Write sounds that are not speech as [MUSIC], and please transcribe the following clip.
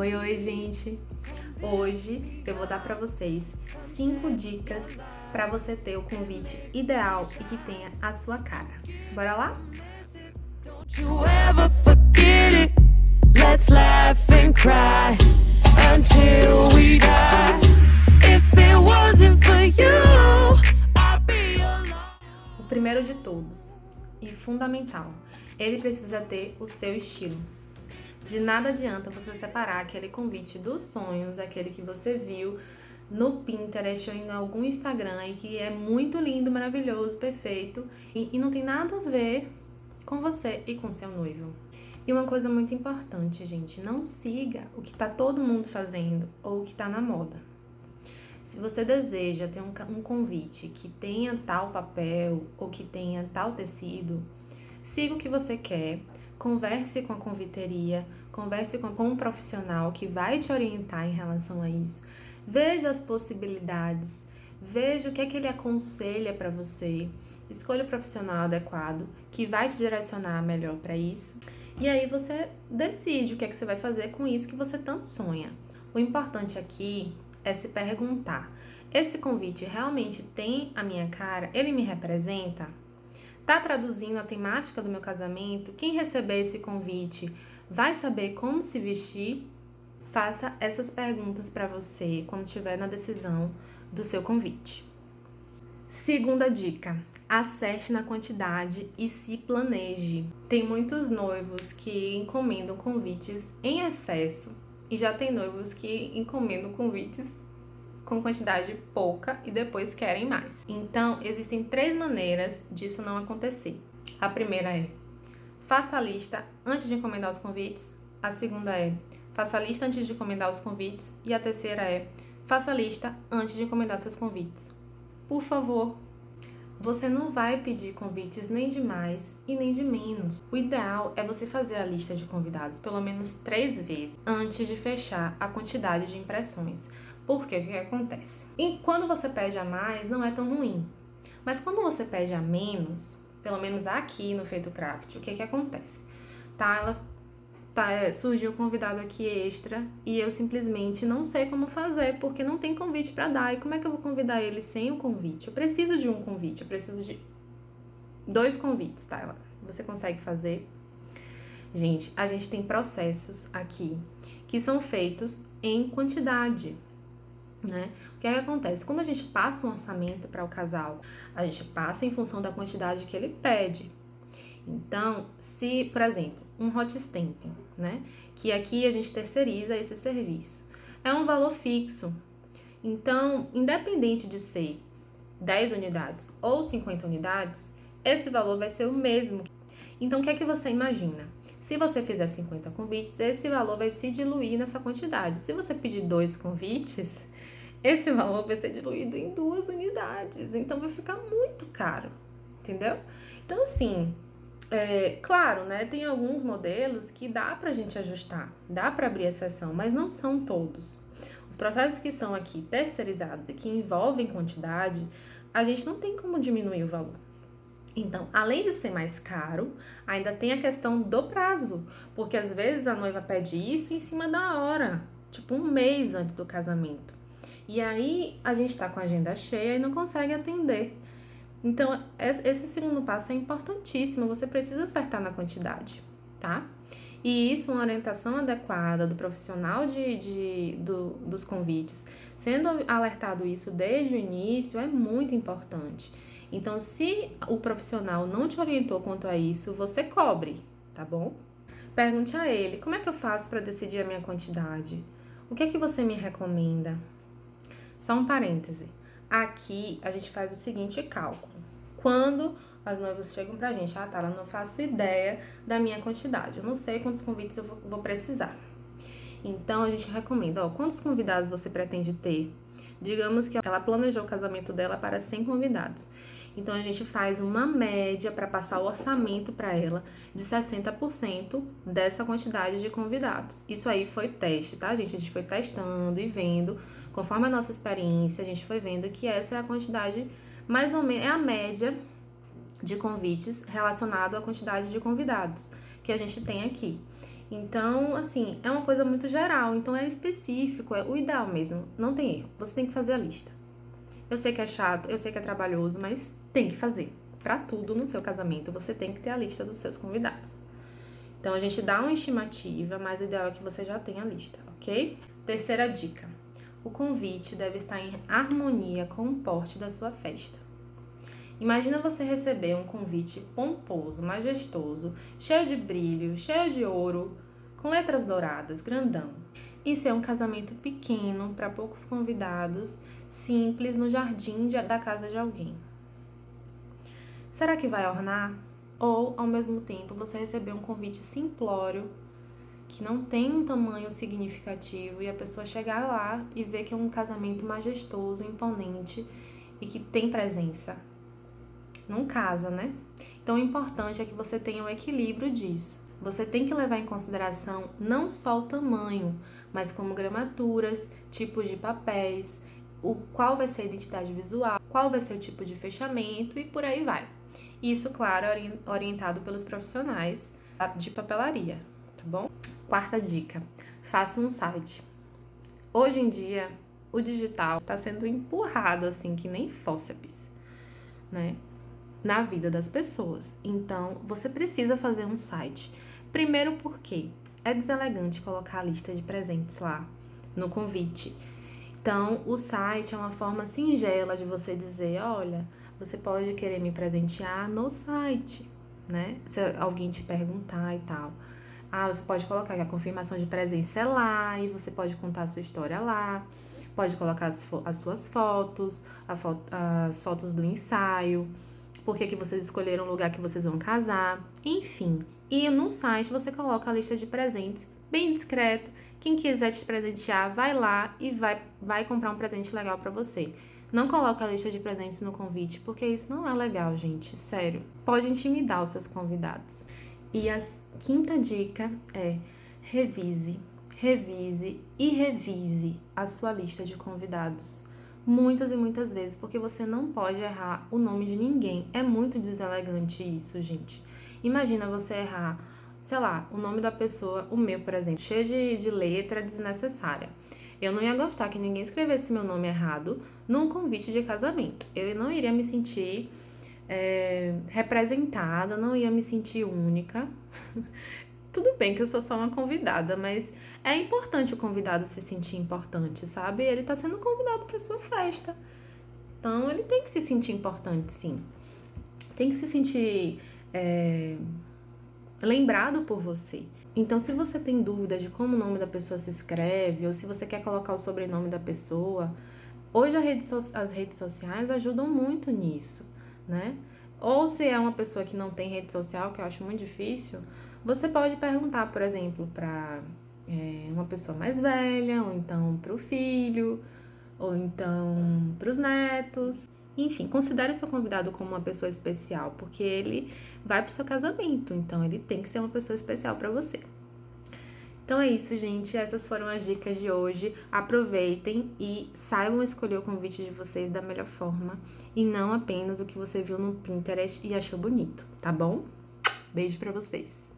Oi, oi, gente. Hoje eu vou dar para vocês cinco dicas para você ter o convite ideal e que tenha a sua cara. Bora lá? O primeiro de todos e fundamental, ele precisa ter o seu estilo. De nada adianta você separar aquele convite dos sonhos, aquele que você viu no Pinterest ou em algum Instagram e que é muito lindo, maravilhoso, perfeito e, e não tem nada a ver com você e com seu noivo. E uma coisa muito importante, gente, não siga o que está todo mundo fazendo ou o que está na moda. Se você deseja ter um, um convite que tenha tal papel ou que tenha tal tecido, siga o que você quer, converse com a conviteria, converse com, com um profissional que vai te orientar em relação a isso. Veja as possibilidades, veja o que é que ele aconselha para você. Escolha o profissional adequado que vai te direcionar melhor para isso. E aí você decide o que é que você vai fazer com isso que você tanto sonha. O importante aqui é se perguntar: esse convite realmente tem a minha cara? Ele me representa? Tá traduzindo a temática do meu casamento? Quem receber esse convite vai saber como se vestir? Faça essas perguntas para você quando estiver na decisão do seu convite. Segunda dica: acerte na quantidade e se planeje. Tem muitos noivos que encomendam convites em excesso e já tem noivos que encomendam convites com quantidade pouca e depois querem mais. Então, existem três maneiras disso não acontecer. A primeira é: faça a lista antes de encomendar os convites. A segunda é: faça a lista antes de encomendar os convites. E a terceira é: faça a lista antes de encomendar seus convites. Por favor, você não vai pedir convites nem de mais e nem de menos. O ideal é você fazer a lista de convidados pelo menos três vezes antes de fechar a quantidade de impressões porque o que acontece? E quando você pede a mais, não é tão ruim. Mas quando você pede a menos, pelo menos aqui no Feito Craft, o que que acontece? Tá, ela tá, é, surgiu um convidado aqui extra e eu simplesmente não sei como fazer porque não tem convite para dar. E como é que eu vou convidar ele sem o convite? Eu preciso de um convite, eu preciso de dois convites, tá? Ela, você consegue fazer? Gente, a gente tem processos aqui que são feitos em quantidade. Né? O que, é que acontece? Quando a gente passa um orçamento para o casal, a gente passa em função da quantidade que ele pede. Então, se, por exemplo, um hot stamping, né? Que aqui a gente terceiriza esse serviço. É um valor fixo. Então, independente de ser 10 unidades ou 50 unidades, esse valor vai ser o mesmo. Então, o que é que você imagina? Se você fizer 50 convites, esse valor vai se diluir nessa quantidade. Se você pedir dois convites, [LAUGHS] esse valor vai ser diluído em duas unidades. Então vai ficar muito caro, entendeu? Então, assim, é, claro, né? Tem alguns modelos que dá pra gente ajustar, dá para abrir exceção, mas não são todos. Os processos que são aqui terceirizados e que envolvem quantidade, a gente não tem como diminuir o valor. Então, além de ser mais caro, ainda tem a questão do prazo, porque às vezes a noiva pede isso em cima da hora, tipo um mês antes do casamento. E aí a gente está com a agenda cheia e não consegue atender. Então, esse segundo passo é importantíssimo, você precisa acertar na quantidade, tá? E isso, uma orientação adequada do profissional de, de, do, dos convites, sendo alertado isso desde o início, é muito importante. Então, se o profissional não te orientou quanto a isso, você cobre, tá bom? Pergunte a ele: como é que eu faço para decidir a minha quantidade? O que é que você me recomenda? Só um parêntese. Aqui a gente faz o seguinte cálculo. Quando as noivas chegam pra gente, ah, tá, eu não faço ideia da minha quantidade. Eu não sei quantos convites eu vou, precisar. Então a gente recomenda, ó, quantos convidados você pretende ter? Digamos que ela planejou o casamento dela para 100 convidados. Então a gente faz uma média para passar o orçamento para ela de 60% dessa quantidade de convidados. Isso aí foi teste, tá, gente? A gente foi testando e vendo, conforme a nossa experiência, a gente foi vendo que essa é a quantidade mais ou menos é a média de convites relacionado à quantidade de convidados que a gente tem aqui. Então, assim, é uma coisa muito geral, então é específico, é o ideal mesmo, não tem erro. Você tem que fazer a lista. Eu sei que é chato, eu sei que é trabalhoso, mas tem que fazer. Para tudo no seu casamento, você tem que ter a lista dos seus convidados. Então, a gente dá uma estimativa, mas o ideal é que você já tenha a lista, ok? Terceira dica: o convite deve estar em harmonia com o porte da sua festa. Imagina você receber um convite pomposo, majestoso, cheio de brilho, cheio de ouro, com letras douradas, grandão. Isso é um casamento pequeno para poucos convidados, simples no jardim da casa de alguém. Será que vai ornar? Ou, ao mesmo tempo, você receber um convite simplório, que não tem um tamanho significativo, e a pessoa chegar lá e ver que é um casamento majestoso, imponente e que tem presença? não casa, né? Então, o importante é que você tenha o um equilíbrio disso. Você tem que levar em consideração não só o tamanho, mas como gramaturas, tipos de papéis, o qual vai ser a identidade visual, qual vai ser o tipo de fechamento e por aí vai. Isso, claro, orientado pelos profissionais de papelaria, tá bom? Quarta dica: faça um site. Hoje em dia, o digital está sendo empurrado assim que nem fósseis, né? na vida das pessoas. Então, você precisa fazer um site. Primeiro porque é deselegante colocar a lista de presentes lá no convite. Então, o site é uma forma singela de você dizer, olha, você pode querer me presentear no site, né? Se alguém te perguntar e tal. Ah, você pode colocar que a confirmação de presença é lá e você pode contar a sua história lá. Pode colocar as, as suas fotos, foto, as fotos do ensaio por que vocês escolheram o lugar que vocês vão casar, enfim. E no site você coloca a lista de presentes bem discreto. Quem quiser te presentear, vai lá e vai, vai comprar um presente legal para você. Não coloca a lista de presentes no convite, porque isso não é legal, gente. Sério. Pode intimidar os seus convidados. E a quinta dica é revise, revise e revise a sua lista de convidados muitas e muitas vezes, porque você não pode errar o nome de ninguém. É muito deselegante isso, gente. Imagina você errar, sei lá, o nome da pessoa, o meu, por exemplo, cheio de, de letra desnecessária. Eu não ia gostar que ninguém escrevesse meu nome errado num convite de casamento. Eu não iria me sentir é, representada, não ia me sentir única. [LAUGHS] Tudo bem que eu sou só uma convidada, mas é importante o convidado se sentir importante, sabe? Ele está sendo convidado para sua festa. Então, ele tem que se sentir importante, sim. Tem que se sentir é, lembrado por você. Então, se você tem dúvida de como o nome da pessoa se escreve, ou se você quer colocar o sobrenome da pessoa, hoje rede so as redes sociais ajudam muito nisso, né? Ou se é uma pessoa que não tem rede social, que eu acho muito difícil, você pode perguntar, por exemplo, para é, uma pessoa mais velha, ou então para o filho, ou então para os netos. Enfim, considere seu convidado como uma pessoa especial, porque ele vai para o seu casamento, então ele tem que ser uma pessoa especial para você. Então é isso, gente. Essas foram as dicas de hoje. Aproveitem e saibam escolher o convite de vocês da melhor forma e não apenas o que você viu no Pinterest e achou bonito, tá bom? Beijo para vocês.